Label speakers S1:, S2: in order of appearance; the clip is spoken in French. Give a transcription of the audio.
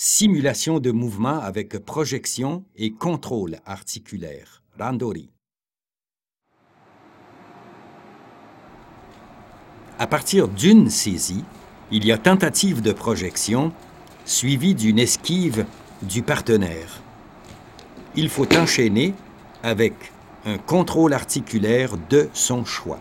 S1: simulation de mouvement avec projection et contrôle articulaire, Randori. À partir d'une saisie, il y a tentative de projection suivie d'une esquive du partenaire. Il faut enchaîner avec un contrôle articulaire de son choix.